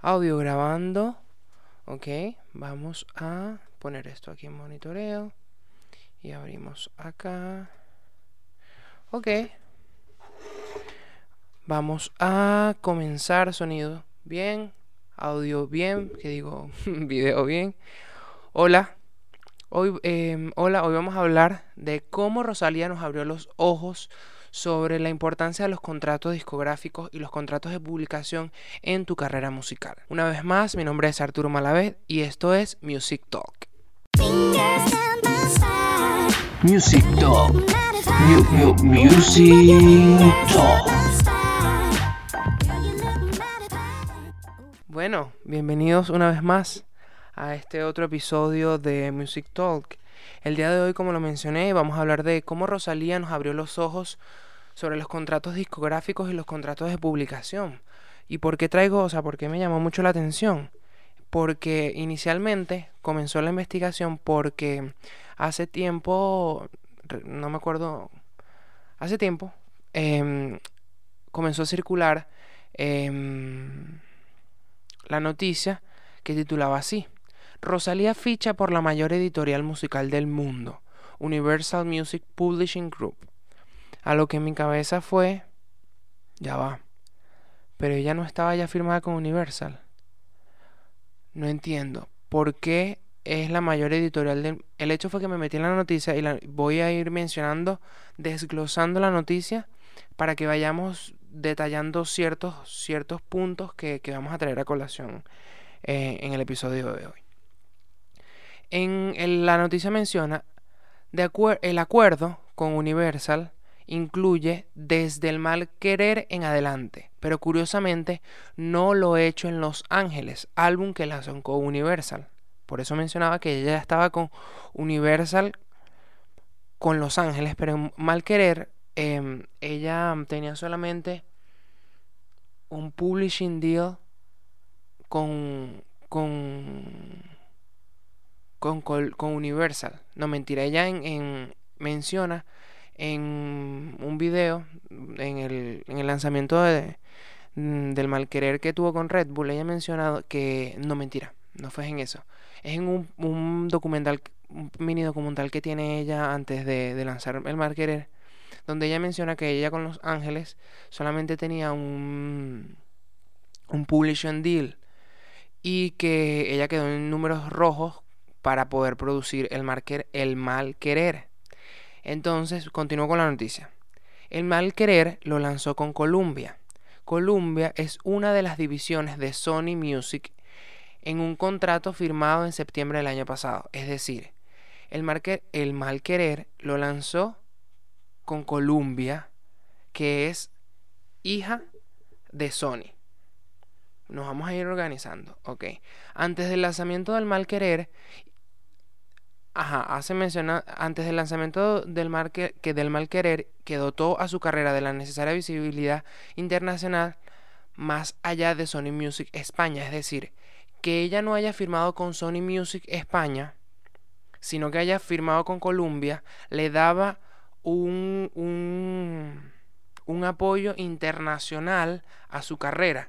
Audio grabando. Ok, vamos a poner esto aquí en monitoreo. Y abrimos acá. Ok. Vamos a comenzar sonido bien, audio bien, que digo video bien. Hola. Hoy, em, hola, hoy vamos a hablar de cómo Rosalía nos abrió los ojos sobre la importancia de los contratos discográficos y los contratos de publicación en tu carrera musical. Una vez más, mi nombre es Arturo Malavé y esto es Music Talk. Music Talk. music Talk. Bueno, bienvenidos una vez más a este otro episodio de Music Talk. El día de hoy, como lo mencioné, vamos a hablar de cómo Rosalía nos abrió los ojos sobre los contratos discográficos y los contratos de publicación. ¿Y por qué traigo, o sea, por qué me llamó mucho la atención? Porque inicialmente comenzó la investigación porque hace tiempo, no me acuerdo, hace tiempo, em, comenzó a circular em, la noticia que titulaba así. Rosalía ficha por la mayor editorial musical del mundo, Universal Music Publishing Group. A lo que mi cabeza fue, ya va, pero ella no estaba ya firmada con Universal. No entiendo. ¿Por qué es la mayor editorial del... El hecho fue que me metí en la noticia y la... voy a ir mencionando, desglosando la noticia para que vayamos detallando ciertos, ciertos puntos que, vamos a traer a colación eh, en el episodio de hoy. En, la noticia menciona de el acuerdo con Universal incluye desde el mal querer en adelante, pero curiosamente no lo he hecho en Los Ángeles, álbum que lanzó con Universal. Por eso mencionaba que ella estaba con Universal con Los Ángeles, pero en mal querer em, ella tenía solamente un publishing deal con, con, con, con Universal. No mentira, ella en menciona en un video, en el, en el lanzamiento de, mm, del malquerer que tuvo con Red Bull, ella ha mencionado que no mentira, no fue en eso. Es en un, un documental, un mini documental que tiene ella antes de, de lanzar el malquerer, donde ella menciona que ella con Los Ángeles solamente tenía un, un publishing deal y que ella quedó en números rojos para poder producir el, marker, el mal querer. Entonces, continúo con la noticia. El mal querer lo lanzó con Columbia. Columbia es una de las divisiones de Sony Music en un contrato firmado en septiembre del año pasado. Es decir, el, el mal querer lo lanzó con Columbia, que es hija de Sony. Nos vamos a ir organizando, ok. Antes del lanzamiento del mal querer Ajá, hace mencionar antes del lanzamiento del mal que, del mal querer que dotó a su carrera de la necesaria visibilidad internacional más allá de Sony Music España, es decir, que ella no haya firmado con Sony Music España, sino que haya firmado con Columbia, le daba un, un, un apoyo internacional a su carrera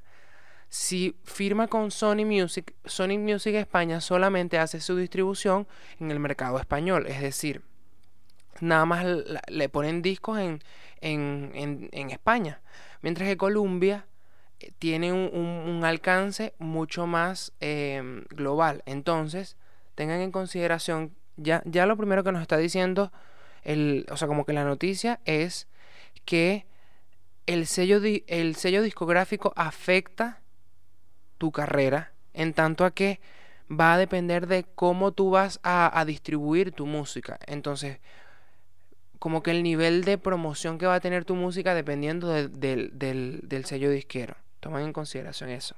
si firma con Sony Music, Sony Music España solamente hace su distribución en el mercado español. Es decir, nada más le ponen discos en, en, España. Mientras que Columbia eh, tiene un, alcance mucho más em, global. Entonces, tengan en consideración, ya, ya lo primero que nos está diciendo, el, o sea, como que la noticia es que el sello, el sello discográfico afecta tu carrera, en tanto a que va a depender de cómo tú vas a, distribuir tu música. Entonces, como que el nivel de promoción que va a tener tu música dependiendo del, del, sello disquero. Tomen en consideración eso.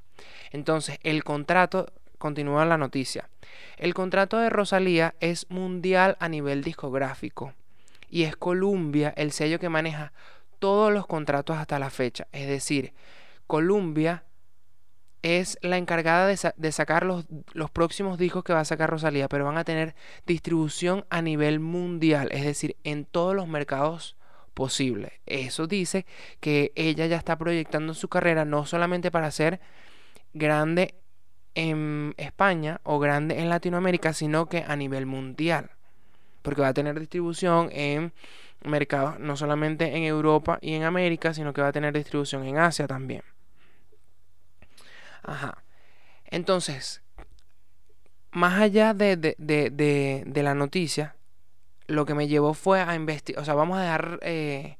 Entonces, el contrato, continúa la noticia. El contrato de Rosalía es mundial a nivel discográfico y es Columbia el sello que maneja todos los contratos hasta la fecha. Es decir, Columbia es la encargada de, sacar los, los, próximos discos que va a sacar Rosalía, pero van a tener distribución a nivel mundial, es decir, en todos los mercados posibles. Eso dice que ella ya está proyectando su carrera no solamente para ser grande en España o grande en Latinoamérica, sino que a nivel mundial. Porque va a tener distribución en mercados no solamente en Europa y en América, sino que va a tener distribución en Asia también. Ajá. Entonces, más allá de, la noticia, lo que me llevó fue a investigar, o sea, vamos a dar eh,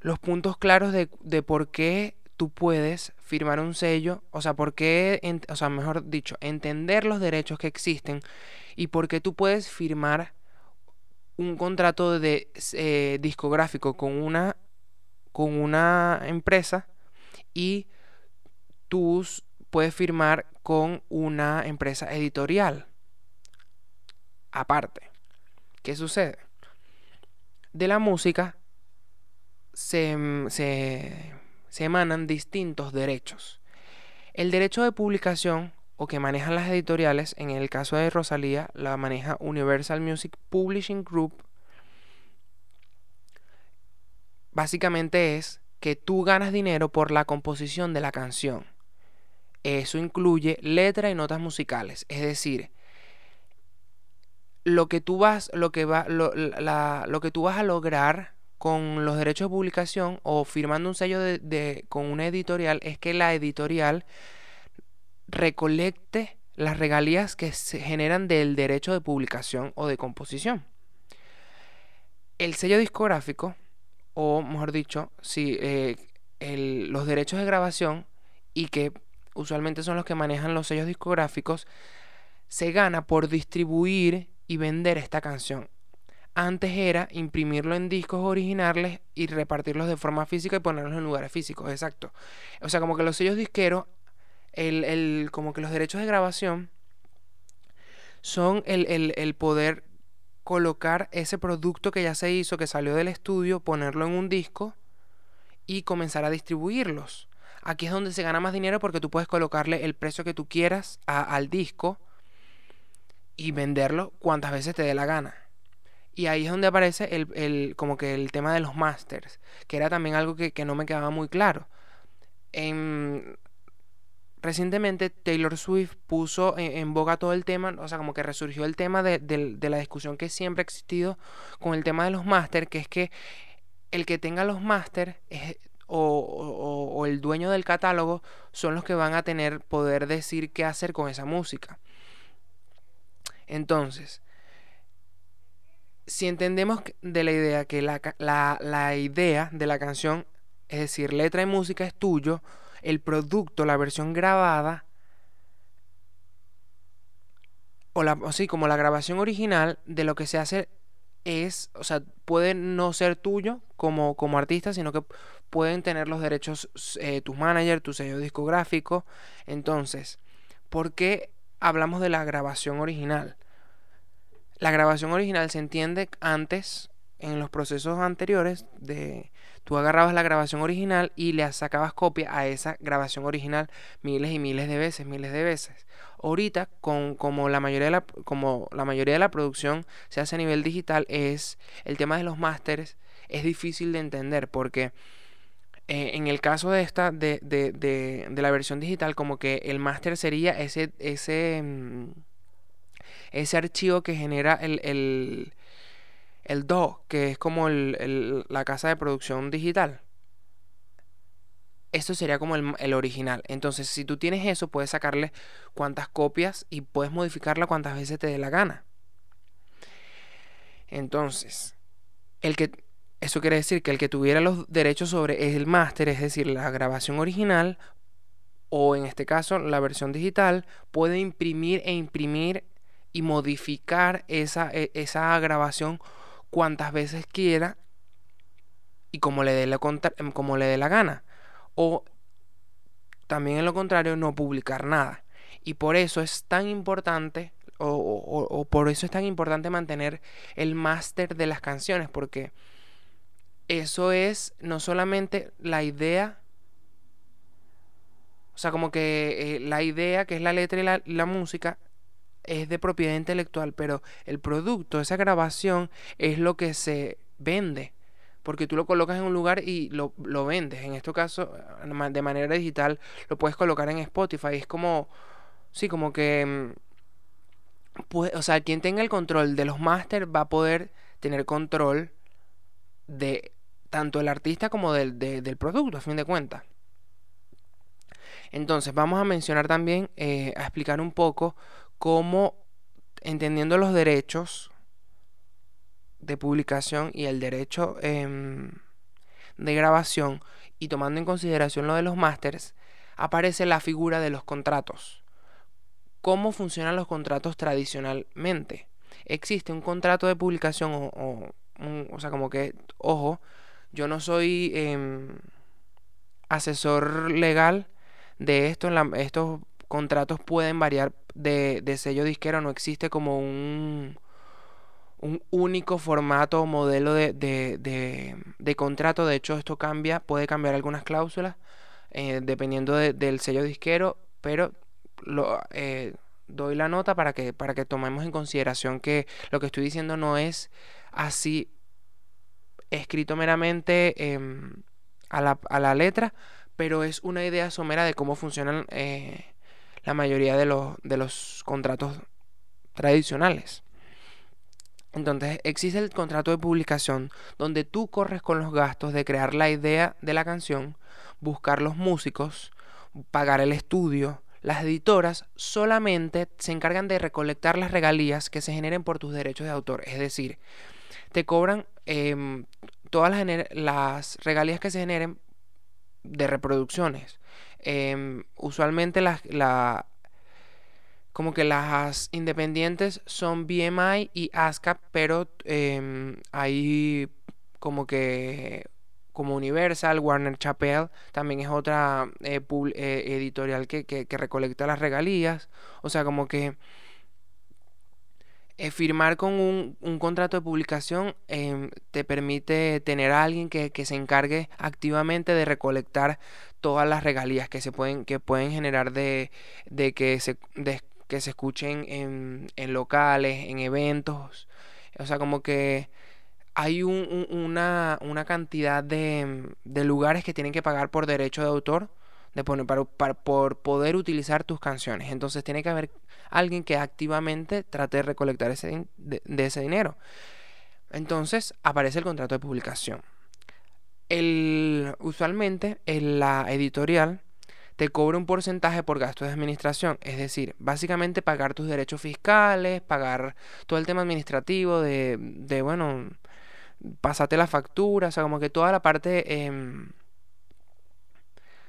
los puntos claros de, por qué tú puedes firmar un sello, o sea, por qué, o sea, mejor dicho, entender los derechos que existen y por qué tú puedes firmar un contrato de eh, discográfico con una con una empresa y tú puedes firmar con una empresa editorial aparte. ¿Qué sucede? De la música se, se, se emanan distintos derechos. El derecho de publicación o que manejan las editoriales, en el caso de Rosalía, la maneja Universal Music Publishing Group, básicamente es que tú ganas dinero por la composición de la canción. Eso incluye letra y notas musicales, es decir, lo que tú vas, lo que va, lo, lo que tú vas a lograr con los derechos de publicación o firmando un sello de, con una editorial es que la editorial recolecte las regalías que se generan del derecho de publicación o de composición. El sello discográfico, o mejor dicho, si eh, los derechos de grabación y que usualmente son los que manejan los sellos discográficos, se gana por distribuir y vender esta canción. Antes era imprimirlo en discos originales y repartirlos de forma física y ponerlos en lugares físicos, exacto. O sea, como que los sellos disqueros el, como que los derechos de grabación son el, poder colocar ese producto que ya se hizo, que salió del estudio, ponerlo en un disco y comenzar a distribuirlos. Aquí es donde se gana más dinero porque tú puedes colocarle el precio que tú quieras al disco y venderlo cuantas veces te dé la gana. Y ahí es donde aparece el, como que el tema de los masters, que era también algo que, que no me quedaba muy claro. En, recientemente Taylor Swift puso en, boga todo el tema, o sea, como que resurgió el tema de, la discusión que siempre ha existido con el tema de los máster, que es que el que tenga los máster o, o, el dueño del catálogo son los que van a tener poder decir qué hacer con esa música. Entonces, si entendemos de la idea que la, la, la idea de la canción, es decir, letra y música es tuyo, el producto, la versión grabada, o, la, así como la grabación original de lo que se hace es, o sea, puede no ser tuyo como, como artista, sino que pueden tener los derechos eh, tus managers, tu sello discográfico. Entonces, ¿por qué hablamos de la grabación original? La grabación original se entiende antes, en los procesos anteriores, de Tú agarrabas la grabación original y le sacabas copia a esa grabación original miles y miles de veces, miles de veces. Ahorita, con, como, la mayoría de la, como la mayoría de la producción se hace a nivel digital, es el tema de los másteres es difícil de entender porque eh, en el caso de esta, de, de, de, de, la versión digital, como que el máster sería ese, ese, mm, ese archivo que genera el, el el DO, que es como la casa de producción digital. Esto sería como el, original. Entonces, si tú tienes eso, puedes sacarle cuantas copias y puedes modificarla cuantas veces te dé la gana. Entonces, el que eso quiere decir que el que tuviera los derechos sobre el máster, es decir, la grabación original, o en este caso la versión digital, puede imprimir e imprimir y modificar esa, e, esa grabación cuantas veces quiera y como le dé la, em, como le dé la gana. O también en lo contrario, no publicar nada. Y por eso es tan importante, o, por eso es tan importante mantener el máster de las canciones, porque eso es no solamente la idea, o sea, como que eh, la idea que es la letra y la, la música, es de propiedad intelectual, pero el producto, esa grabación, es lo que se vende. porque tú lo colocas en un lugar y lo, lo vendes. En este caso, de manera digital, lo puedes colocar en Spotify. Es como, sí, como que, pues, o sea, quien tenga el control de los máster va a poder tener control de tanto el artista como del, del producto, a fin de cuentas. Entonces, vamos a mencionar también, eh, a explicar un poco cómo, entendiendo los derechos de publicación y el derecho em, de grabación y tomando en consideración lo de los másters, aparece la figura de los contratos. ¿Cómo funcionan los contratos tradicionalmente? Existe un contrato de publicación o, o, sea, como que, ojo, yo no soy em, asesor legal de esto. estos contratos pueden variar de, de sello disquero, no existe como un un único formato o modelo de, de, contrato. De hecho, esto cambia, puede cambiar algunas cláusulas eh, dependiendo del sello disquero, pero eh, doy la nota para que, para que tomemos en consideración que lo que estoy diciendo no es así escrito meramente em, a, la, a, la, letra, pero es una idea somera de cómo funcionan eh, la mayoría de los, de los contratos tradicionales. Entonces existe el contrato de publicación donde tú corres con los gastos de crear la idea de la canción, buscar los músicos, pagar el estudio. Las editoras solamente se encargan de recolectar las regalías que se generen por tus derechos de autor. Es decir, te cobran em, todas las, regalías que se generen de reproducciones. Em, usualmente la, como que las independientes son BMI y ASCAP, pero eh, hay como que como Universal, Warner Chappell, también es otra eh, eh, editorial que, recolecta las regalías. O sea, como que eh, firmar con un, un, contrato de publicación em, te permite tener a alguien que, que, se encargue activamente de recolectar todas las regalías que se pueden, que pueden generar de, de que se de, que se escuchen en, en locales, en eventos. O sea, como que hay un, una, una, cantidad de, de, lugares que tienen que pagar por derecho de autor de poner, para, por poder utilizar tus canciones. Entonces tiene que haber alguien que activamente trate de recolectar ese, de, ese dinero. Entonces aparece el contrato de publicación. El, usualmente en la editorial te cobra un porcentaje por gastos de administración. Es decir, básicamente pagar tus derechos fiscales, pagar todo el tema administrativo de, de bueno, pasarte la factura, o sea, como que toda la parte... Em,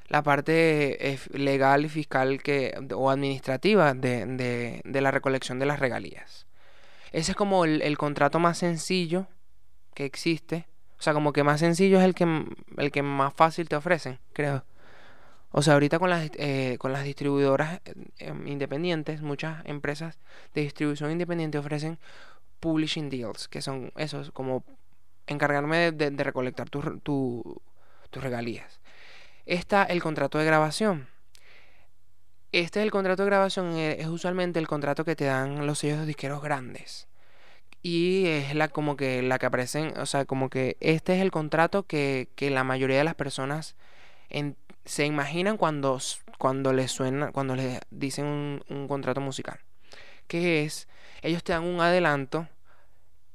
la parte eh, legal y fiscal que, o administrativa de, de, la recolección de las regalías. Ese es como el, contrato más sencillo que existe. O sea, como que más sencillo es el que, el que más fácil te ofrecen, creo. O sea, ahorita con las, eh, con las distribuidoras em, independientes, muchas empresas de distribución independiente ofrecen publishing deals, que son esos, como encargarme de, recolectar tus regalías. Está el contrato de grabación. Este es el contrato de grabación, eh, es usualmente el contrato que te dan los sellos de disqueros grandes. Y es la como que la que aparecen, o sea, como que este es el contrato que, que la mayoría de las personas en, se imaginan cuando, cuando les suena, cuando les dicen un, un contrato musical. Que es, ellos te dan un adelanto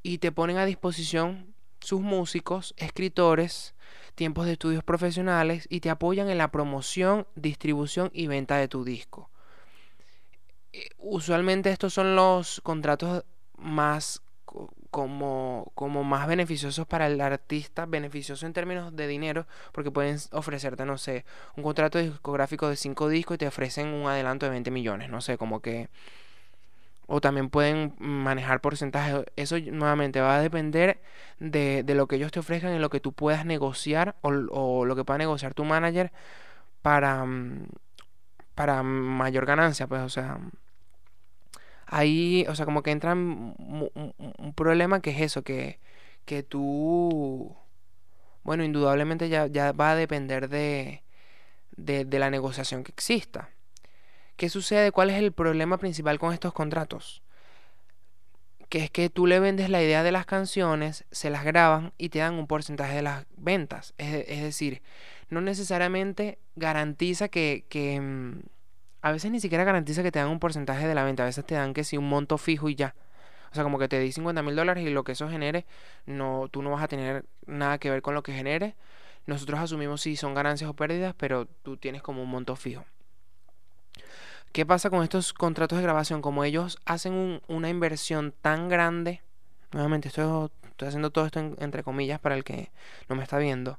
y te ponen a disposición sus músicos, escritores, tiempos de estudios profesionales y te apoyan en la promoción, distribución y venta de tu disco. Eh, usualmente estos son los contratos más como, como más beneficiosos para el artista, beneficioso en términos de dinero, porque pueden ofrecerte, no sé, un contrato discográfico de 5 discos y te ofrecen un adelanto de 20 millones, no sé, como que... O también pueden manejar porcentajes. Eso nuevamente va a depender de, de, lo que ellos te ofrezcan y lo que tú puedas negociar o, o lo que pueda negociar tu manager para, mm, para mayor ganancia, pues, o sea ahí, o sea, como que entra un, problema que es eso, que, que tú, bueno, indudablemente ya, ya va a depender de, de, de la negociación que exista. ¿Qué sucede? ¿Cuál es el problema principal con estos contratos? que es que tú le vendes la idea de las canciones, se las graban y te dan un porcentaje de las ventas. Es, decir, no necesariamente garantiza que, que, mm, A veces ni siquiera garantiza que te dan un porcentaje de la venta. A veces te dan que si un monto fijo y ya. O sea, como que te di 50 mil dólares y lo que eso genere, no, tú no vas a tener nada que ver con lo que genere. Nosotros asumimos si son ganancias o pérdidas, pero tú tienes como un monto fijo. ¿Qué pasa con estos contratos de grabación? Como ellos hacen una inversión tan grande, nuevamente estoy, haciendo todo esto entre comillas para el que no me está viendo,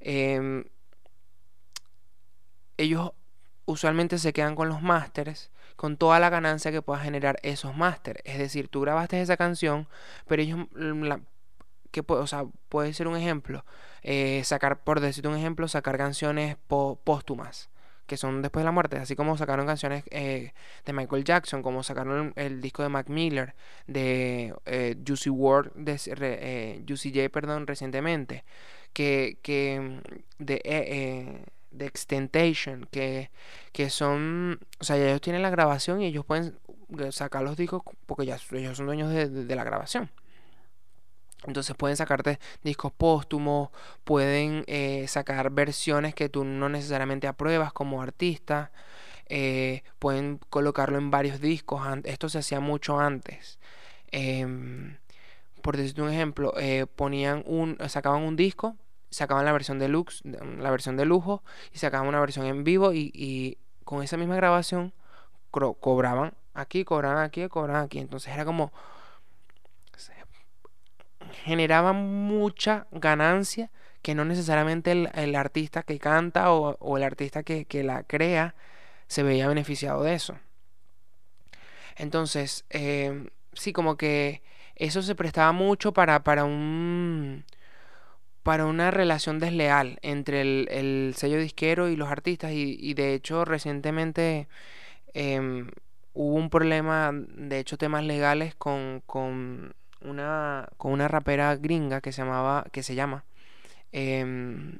em, ellos usualmente se quedan con los másteres, con toda la ganancia que pueda generar esos másteres. Es decir, tú grabaste esa canción, pero ellos, la, que, o sea, puede ser un ejemplo, eh, sacar, por decirte un ejemplo, sacar canciones póstumas que son después de la muerte, así como sacaron canciones eh, de Michael Jackson, como sacaron el, disco de Mac Miller, de eh, Juicy Ward, de eh, Juicy J, perdón, recientemente, que, que de, de Extentation, que, que son, o sea, ellos tienen la grabación y ellos pueden sacar los discos porque ya ellos son dueños de la grabación. Entonces pueden sacarte discos póstumos, pueden eh, sacar versiones que tú no necesariamente apruebas como artista, eh, pueden colocarlo en varios discos. Esto se hacía mucho antes. Em, por decirte un ejemplo, eh, ponían un, sacaban un disco, sacaban la versión deluxe, la versión de lujo, y sacaban una versión en vivo y, y con esa misma grabación cobraban aquí, cobraban aquí, cobraban aquí. Entonces era como generaba mucha ganancia que no necesariamente el, artista que canta o, el artista que, la crea se veía beneficiado de eso. Entonces, em, sí, como que eso se prestaba mucho para, para un para una relación desleal entre el, sello disquero y los artistas y, de hecho recientemente em, hubo un problema, de hecho temas legales con, con una, con una rapera gringa que se llamaba, que se llama, em,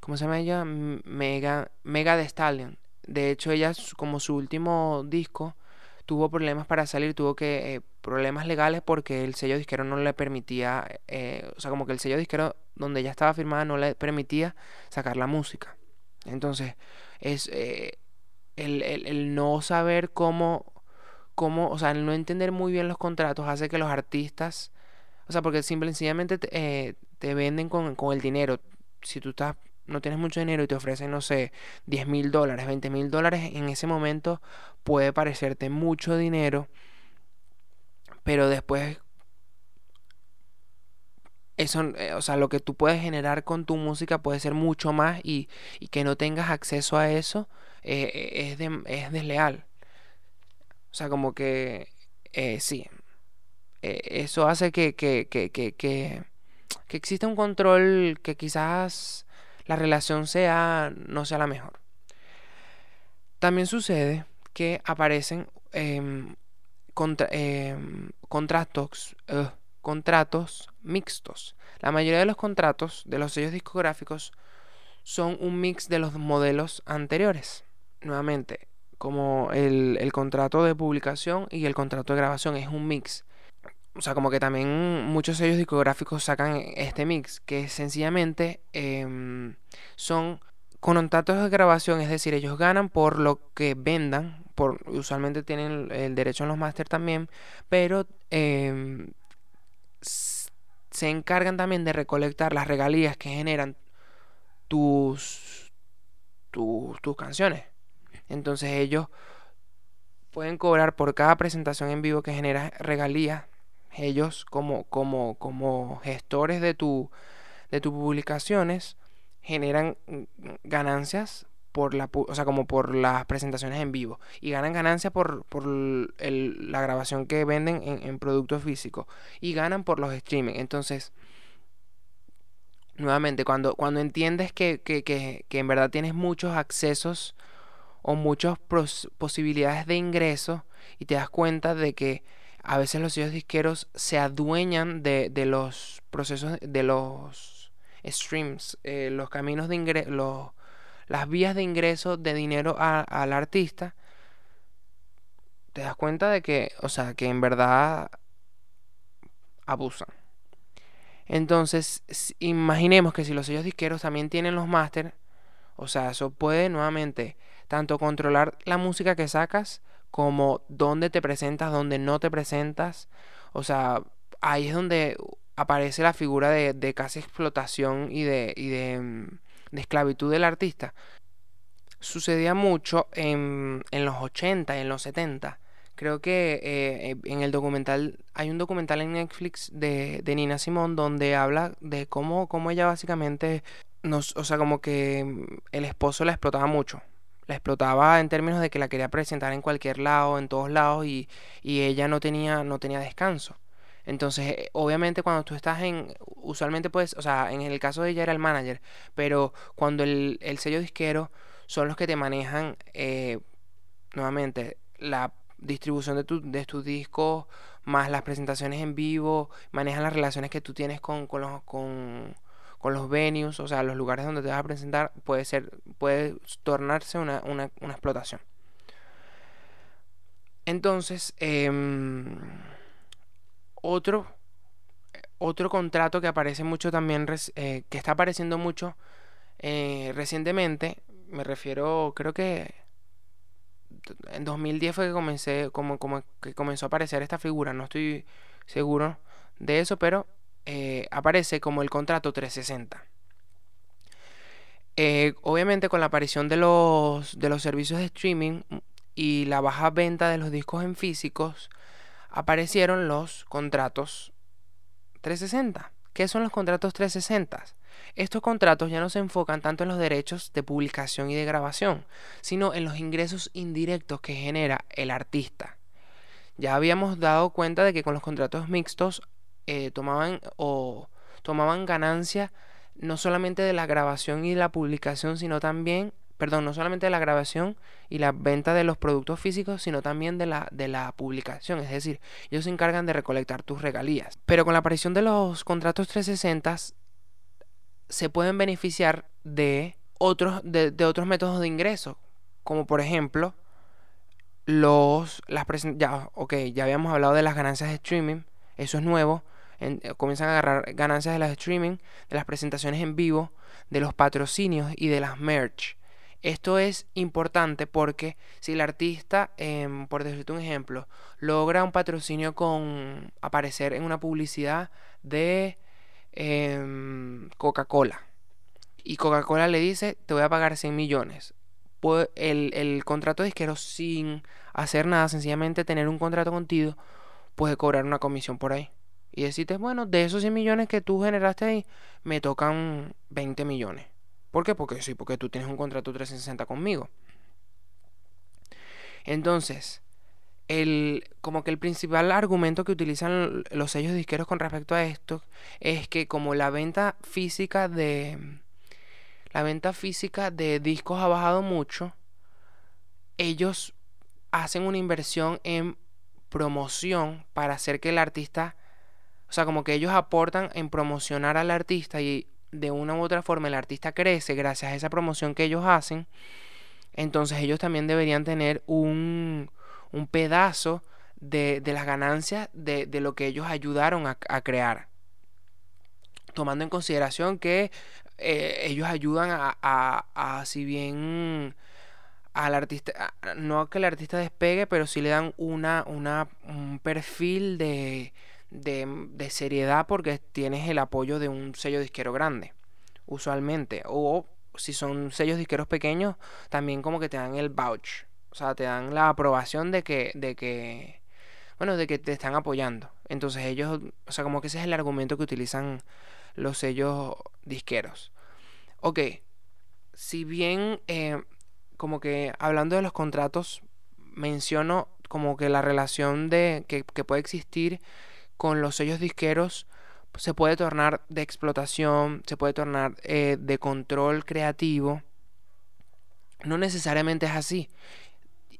¿cómo se llama ella? Mega, Mega de Stallion. De hecho, ella, como su último disco, tuvo problemas para salir, tuvo que eh, problemas legales porque el sello disquero no le permitía, eh, o sea, como que el sello disquero donde ella estaba firmada no le permitía sacar la música. Entonces, es eh, el, el, no saber cómo cómo, o sea, el no entender muy bien los contratos hace que los artistas, o sea, porque simple sencillamente te, eh, te venden con, con, el dinero. Si tú estás, no tienes mucho dinero y te ofrecen, no sé, 10 mil dólares, 20 mil dólares, en ese momento puede parecerte mucho dinero, pero después eso, eh, o sea, lo que tú puedes generar con tu música puede ser mucho más y, y que no tengas acceso a eso eh, es, de, es desleal. O sea, como que eh, sí. Eh, eso hace que, que, que, que, que, exista un control que quizás la relación sea no sea la mejor. También sucede que aparecen em, em, contratos, contratos mixtos. La mayoría de los contratos de los sellos discográficos son un mix de los modelos anteriores. Nuevamente, como el, contrato de publicación y el contrato de grabación es un mix. O sea, como que también muchos sellos discográficos sacan este mix, que sencillamente em, son contratos de grabación, es decir, ellos ganan por lo que vendan, por, usualmente tienen el derecho en los máster también, pero em, se encargan también de recolectar las regalías que generan tus, tus canciones. Entonces ellos pueden cobrar por cada presentación en vivo que genera regalías. Ellos como, como, como gestores de, tu, de tus publicaciones generan ganancias por la, o sea, como por las presentaciones en vivo y ganan ganancias por, por la grabación que venden en, en productos físicos y ganan por los streaming. Entonces, nuevamente, cuando, cuando entiendes que, que, que, que en verdad tienes muchos accesos o muchas posibilidades de ingreso y te das cuenta de que a veces los sellos disqueros se adueñan de, los procesos, de los streams, eh, los caminos de ingreso, las vías de ingreso de dinero al artista te das cuenta de que, o sea, que en verdad abusan. Entonces, imaginemos que si los sellos disqueros también tienen los máster, o sea, eso puede nuevamente tanto controlar la música que sacas como dónde te presentas, dónde no te presentas. O sea, ahí es donde aparece la figura de, casi explotación y de, y de, mm, de, esclavitud del artista. Sucedía mucho en, en los 80 y en los 70 Creo que eh, en el documental, hay un documental en Netflix de, de Nina Simón donde habla de cómo, cómo ella básicamente, nos, o sea, como que mm, el esposo la explotaba mucho. La explotaba en términos de que la quería presentar en cualquier lado, en todos lados, y, y ella no tenía, no tenía descanso. Entonces, eh, obviamente cuando tú estás en, usualmente pues, o sea, en el caso de ella era el manager, pero cuando el, el sello disquero son los que te manejan, eh, nuevamente, la distribución de, tu, de tus discos, más las presentaciones en vivo, manejan las relaciones que tú tienes con, con, los, con, con los venues, o sea, los lugares donde te vas a presentar, puede ser, puede tornarse una, una, una explotación. Entonces, em, otro, otro contrato que aparece mucho también, eh, que está apareciendo mucho eh, recientemente, me refiero, creo que en 2010 fue que comencé, como, como que comenzó a aparecer esta figura, no estoy seguro de eso, pero eh, aparece como el contrato 360. Eh, obviamente con la aparición de los, de los servicios de streaming y la baja venta de los discos en físicos, aparecieron los contratos 360. ¿Qué son los contratos 360? Estos contratos ya no se enfocan tanto en los derechos de publicación y de grabación, sino en los ingresos indirectos que genera el artista. Ya habíamos dado cuenta de que con los contratos mixtos eh, tomaban o tomaban ganancia no solamente de la grabación y la publicación, sino también, perdón, no solamente de la grabación y la venta de los productos físicos, sino también de la, de la publicación. Es decir, ellos se encargan de recolectar tus regalías. Pero con la aparición de los contratos 360 se pueden beneficiar de otros, de, otros métodos de ingreso, como por ejemplo los las ya ok ya habíamos hablado de las ganancias de streaming eso es nuevo eh, comienzan a agarrar ganancias de las streaming de las presentaciones en vivo de los patrocinios y de las merch esto es importante porque si el artista em, por decirte un ejemplo logra un patrocinio con aparecer en una publicidad de Em, Coca-Cola. Y Coca-Cola le dice, te voy a pagar 100 millones. El, el contrato disquero sin hacer nada, sencillamente tener un contrato contigo, puede cobrar una comisión por ahí. Y decirte, bueno, de esos 100 millones que tú generaste ahí, me tocan 20 millones. ¿Por qué? Porque sí, porque tú tienes un contrato 360 conmigo. Entonces, el, como que el principal argumento que utilizan los sellos disqueros con respecto a esto es que como la venta física de la venta física de discos ha bajado mucho, ellos hacen una inversión en promoción para hacer que el artista, o sea, como que ellos aportan en promocionar al artista y de una u otra forma el artista crece gracias a esa promoción que ellos hacen, entonces ellos también deberían tener un un pedazo de, las ganancias de, lo que ellos ayudaron a, crear. Tomando en consideración que eh, ellos ayudan a, a, si bien al artista, no que el artista despegue, pero sí le dan una, una, un perfil de, de, de seriedad porque tienes el apoyo de un sello disquero grande, usualmente. O si son sellos disqueros pequeños, también como que te dan el vouch o sea, te dan la aprobación de que, de que, bueno, de que te están apoyando. Entonces ellos, o sea, como que ese es el argumento que utilizan los sellos disqueros. Ok, si bien, eh, como que hablando de los contratos, menciono como que la relación de que, puede existir con los sellos disqueros se puede tornar de explotación, se puede tornar eh, de control creativo. No necesariamente es así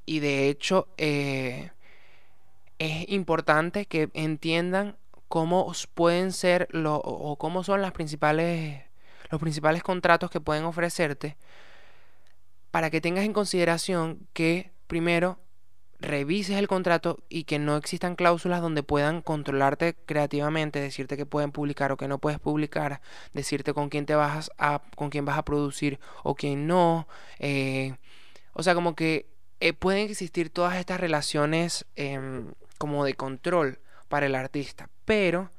y de hecho eh, es importante que entiendan cómo pueden ser lo, o cómo son las principales, los principales contratos que pueden ofrecerte para que tengas en consideración que primero revises el contrato y que no existan cláusulas donde puedan controlarte creativamente, decirte que pueden publicar o que no puedes publicar, decirte con quién te vas a, con quién vas a producir o quién no. Eh, o sea, como que eh, pueden existir todas estas relaciones em, como de control para el artista. Pero,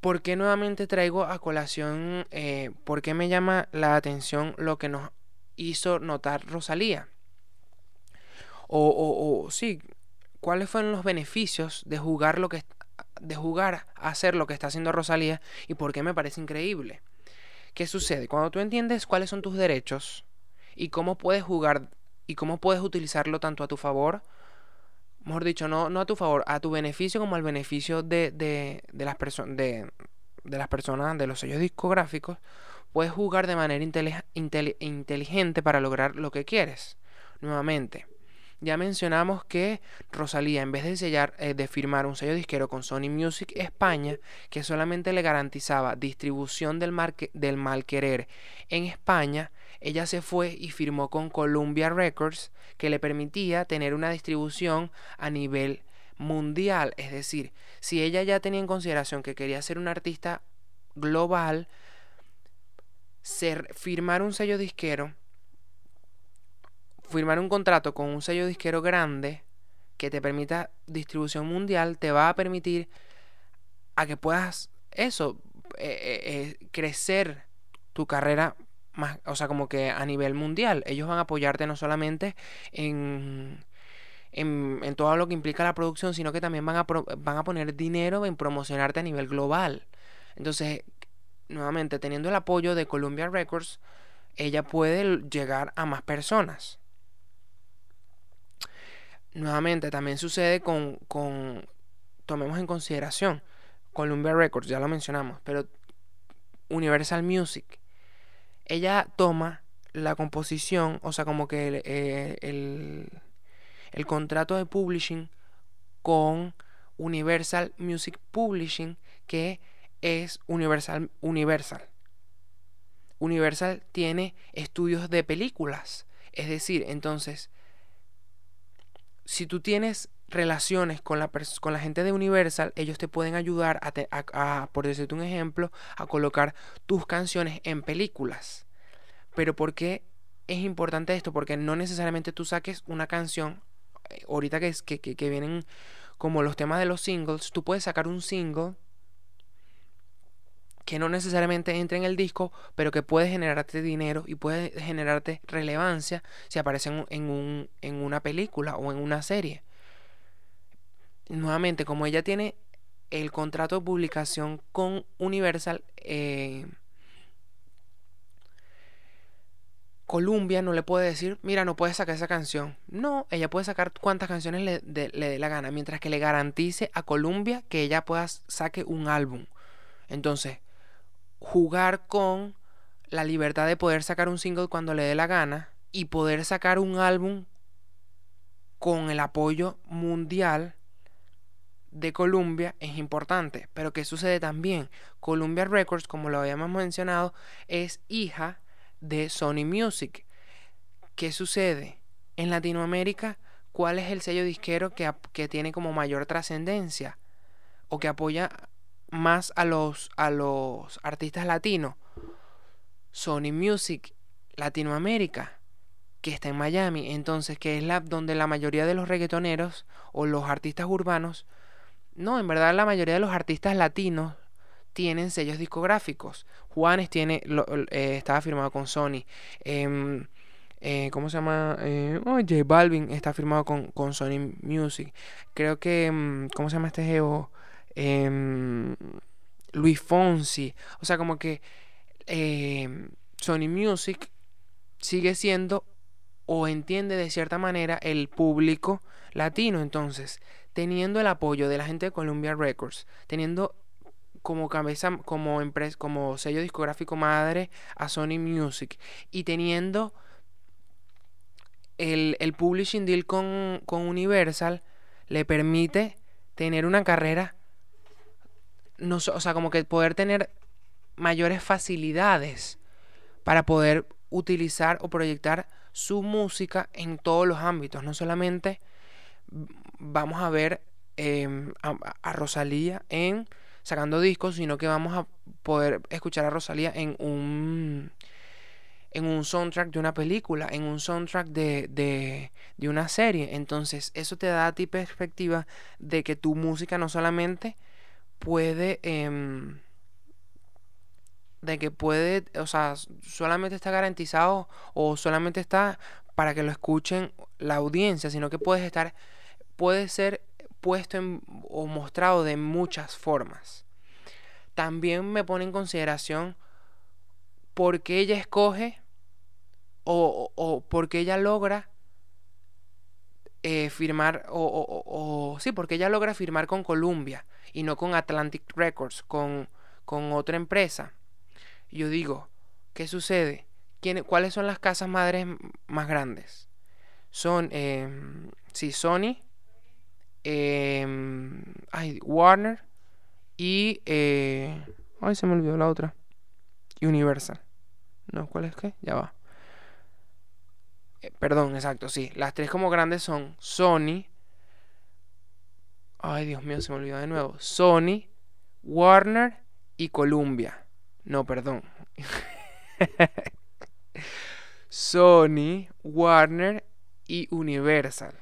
¿por qué nuevamente traigo a colación, eh, por qué me llama la atención lo que nos hizo notar Rosalía? O, o, sí, cuáles fueron los beneficios de jugar lo que de jugar a hacer lo que está haciendo Rosalía y por qué me parece increíble. ¿Qué sucede? Cuando tú entiendes cuáles son tus derechos y cómo puedes jugar y cómo puedes utilizarlo tanto a tu favor, mejor dicho, no, no a tu favor, a tu beneficio como al beneficio de, de, de las, de, de las personas, de los sellos discográficos, puedes jugar de manera inteligente para lograr lo que quieres. Nuevamente, ya mencionamos que Rosalía, en vez de sellar, eh, de firmar un sello disquero con Sony Music España, que solamente le garantizaba distribución del, del mal querer en España, ella se fue y firmó con Columbia Records, que le permitía tener una distribución a nivel mundial. Es decir, si ella ya tenía en consideración que quería ser una artista global, ser, firmar un sello disquero firmar un contrato con un sello disquero grande que te permita distribución mundial te va a permitir a que puedas eso eh, eh, eh, crecer tu carrera más o sea como que a nivel mundial. Ellos van a apoyarte no solamente en en, en todo lo que implica la producción sino que también van a, van a poner dinero en promocionarte a nivel global. Entonces nuevamente teniendo el apoyo de Columbia Records ella puede llegar a más personas nuevamente también sucede con, con, tomemos en consideración, Columbia Records, ya lo mencionamos, pero Universal Music, ella toma la composición, o sea, como que el, eh, el, el contrato de publishing con Universal Music Publishing, que es Universal Universal. Universal tiene estudios de películas, es decir, entonces si tú tienes relaciones con la, con la gente de Universal, ellos te pueden ayudar a, por decirte un ejemplo, a colocar tus canciones en películas. Pero ¿por qué es importante esto? Porque no necesariamente tú saques una canción, eh, ahorita que, que, que vienen como los temas de los singles, tú puedes sacar un single que no necesariamente entre en el disco, pero que puede generarte dinero y puede generarte relevancia si aparece en, un, en una película o en una serie. Nuevamente, como ella tiene el contrato de publicación con Universal, eh, Columbia no le puede decir, mira, no puedes sacar esa canción. No, ella puede sacar cuantas canciones le, le dé la gana, mientras que le garantice a Columbia que ella pueda saque un álbum. Entonces, jugar con la libertad de poder sacar un single cuando le dé la gana y poder sacar un álbum con el apoyo mundial de Columbia es importante. Pero ¿qué sucede también? Columbia Records, como lo habíamos mencionado, es hija de Sony Music. ¿Qué sucede? En Latinoamérica, ¿cuál es el sello disquero que, que tiene como mayor trascendencia? O que apoya más a los, a los artistas latinos. Sony Music Latinoamérica, que está en Miami, entonces que es la donde la mayoría de los reggaetoneros o los artistas urbanos, no, en verdad la mayoría de los artistas latinos tienen sellos discográficos. Juanes tiene, eh, estaba firmado con Sony. Em, eh, ¿Cómo se llama? Eh, oh, J Balvin está firmado con, con Sony Music. Creo que, em, ¿cómo se llama este geo? Em, Luis Fonsi. O sea, como que em, Sony Music sigue siendo o entiende de cierta manera el público latino. Entonces, teniendo el apoyo de la gente de Columbia Records, teniendo como cabeza, como empresa, como sello discográfico madre a Sony Music y teniendo el, el publishing deal con, con Universal, le permite tener una carrera no, o sea, como que poder tener mayores facilidades para poder utilizar o proyectar su música en todos los ámbitos, no solamente vamos a ver em, a, Rosalía en sacando discos, sino que vamos a poder escuchar a Rosalía en un en un soundtrack de una película, en un soundtrack de, de, de, una serie. Entonces, eso te da a ti perspectiva de que tu música no solamente puede em, de que puede, o sea, solamente está garantizado o solamente está para que lo escuchen la audiencia, sino que puede estar, puede ser puesto o mostrado de muchas formas. También me pone en consideración por qué ella escoge o, o, por qué ella logra eh, firmar, o, o, sí, porque ella logra firmar con Columbia y no con Atlantic Records, con, con otra empresa. Yo digo, ¿qué sucede? ¿Cuáles son las casas madres más grandes? Son, eh, sí, Sony, em, Warner y... Eh, ay, se me olvidó la otra. Universal. No, ¿cuál es qué? Ya va. Eh, perdón, exacto, sí. Las tres como grandes son Sony. Ay, Dios mío, se me olvidó de nuevo. Sony, Warner y Columbia. No, perdón. Sony, Warner y Universal.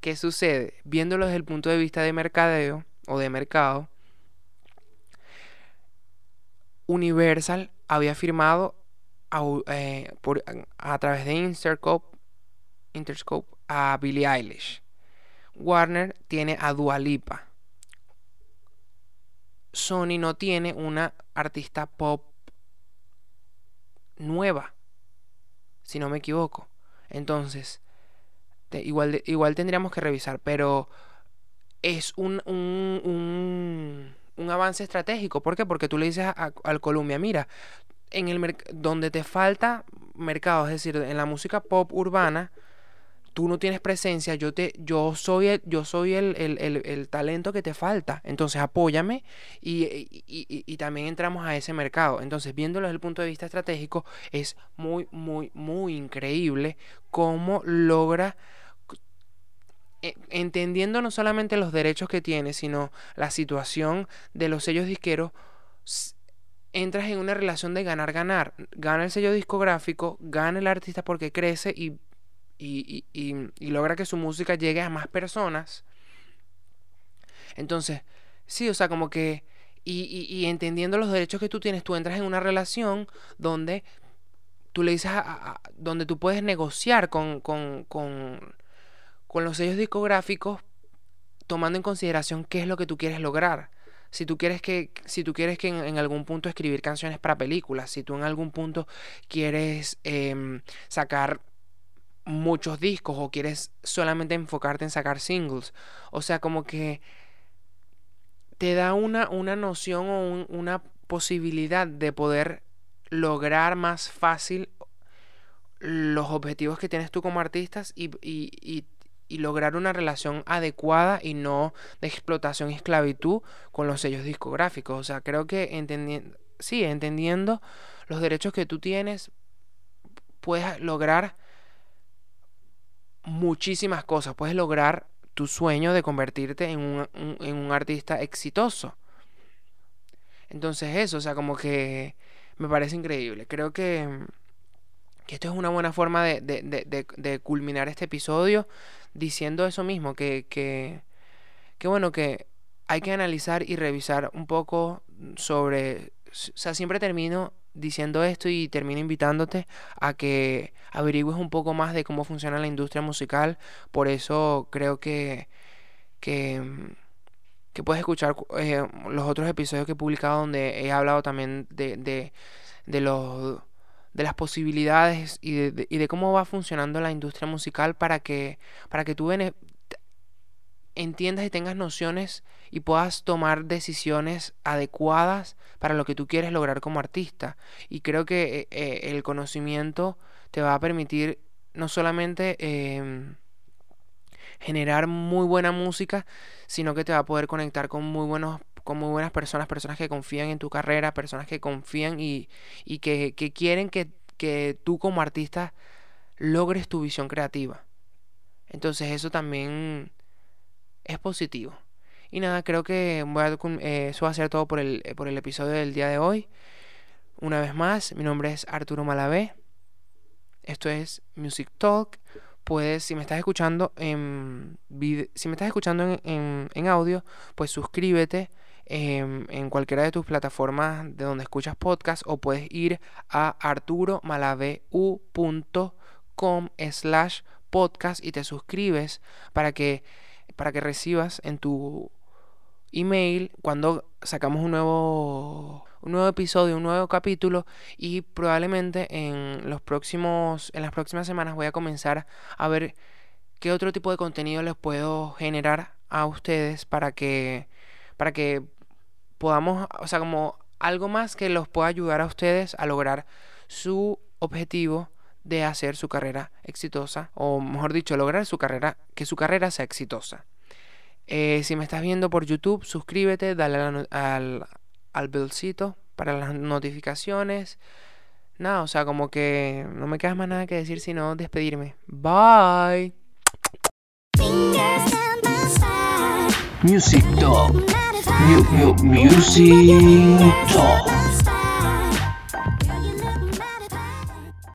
¿Qué sucede? Viéndolo desde el punto de vista de mercadeo o de mercado, Universal había firmado a, eh, a través de Interscope, Interscope a Billie Eilish. Warner tiene a Dualipa. Sony no tiene una artista pop nueva, si no me equivoco. Entonces, igual, igual tendríamos que revisar, pero es un, un, un, avance estratégico. ¿Por qué? Porque tú le dices al Columbia, mira, en el donde te falta mercado, es decir, en la música pop urbana, tú no tienes presencia, yo, te, yo soy, el, yo soy el, talento que te falta, entonces apóyame y, también entramos a ese mercado. Entonces, viéndolo desde el punto de vista estratégico, es muy, muy, muy increíble cómo logra e, entendiendo no solamente los derechos que tiene, sino la situación de los sellos disqueros, entras en una relación de ganar-ganar. Gana el sello discográfico, gana el artista porque crece y y, y, logra que su música llegue a más personas. Entonces, sí, o sea, como que... Y, entendiendo los derechos que tú tienes, tú entras en una relación donde tú le dices a, donde tú puedes negociar con, con, con, con, los sellos discográficos tomando en consideración qué es lo que tú quieres lograr. Si tú quieres que, si tú quieres que en, algún punto escribir canciones para películas, si tú en algún punto quieres em, sacar muchos discos o quieres solamente enfocarte en sacar singles. O sea, como que te da una, una noción o una posibilidad de poder lograr más fácil los objetivos que tienes tú como artistas y, y, lograr una relación adecuada y no de explotación y esclavitud con los sellos discográficos. O sea, creo que entendiendo, sí, entendiendo los derechos que tú tienes, puedes lograr muchísimas cosas. Puedes lograr tu sueño de convertirte en un, artista exitoso. Entonces eso, o sea, como que me parece increíble. Creo que, que esto es una buena forma de, de, culminar este episodio diciendo eso mismo, que, que, que bueno, que hay que analizar y revisar un poco sobre... O sea, siempre termino diciendo esto y termino invitándote a que averigües un poco más de cómo funciona la industria musical. Por eso creo que, que, que puedes escuchar eh, los otros episodios que he publicado donde he hablado también de, de, de los de las posibilidades y de, y de, cómo va funcionando la industria musical para que, para que tú entiendas y tengas nociones y puedas tomar decisiones adecuadas para lo que tú quieres lograr como artista. Y creo que eh, eh, el conocimiento te va a permitir no solamente em, generar muy buena música, sino que te va a poder conectar con muy buenos con muy buenas personas, personas que confían en tu carrera, personas que confían y, y que, que, quieren que, que tú como artista logres tu visión creativa. Entonces eso también es positivo. Y nada, creo que eh, eso va a ser todo por el, por el episodio del día de hoy. Una vez más, mi nombre es Arturo Malavé. Esto es Music Talk. Puedes, si me estás escuchando en si me estás escuchando en, audio, pues suscríbete em, en cualquiera de tus plataformas de donde escuchas podcast o puedes ir a arturomalaveu.com slash podcast y te suscribes para que, para que recibas en tu email cuando sacamos un nuevo un nuevo episodio, un nuevo capítulo y probablemente en los próximos en las próximas semanas voy a comenzar a ver qué otro tipo de contenido les puedo generar a ustedes para que para que podamos, o sea, como algo más que los pueda ayudar a ustedes a lograr su objetivo de hacer su carrera exitosa o mejor dicho, lograr su carrera que su carrera sea exitosa. Eh, si me estás viendo por YouTube, suscríbete, dale al, al bellcito para las notificaciones. Nada, o sea, como que no me queda más nada que decir sino despedirme. Bye. Music Talk. Music Talk.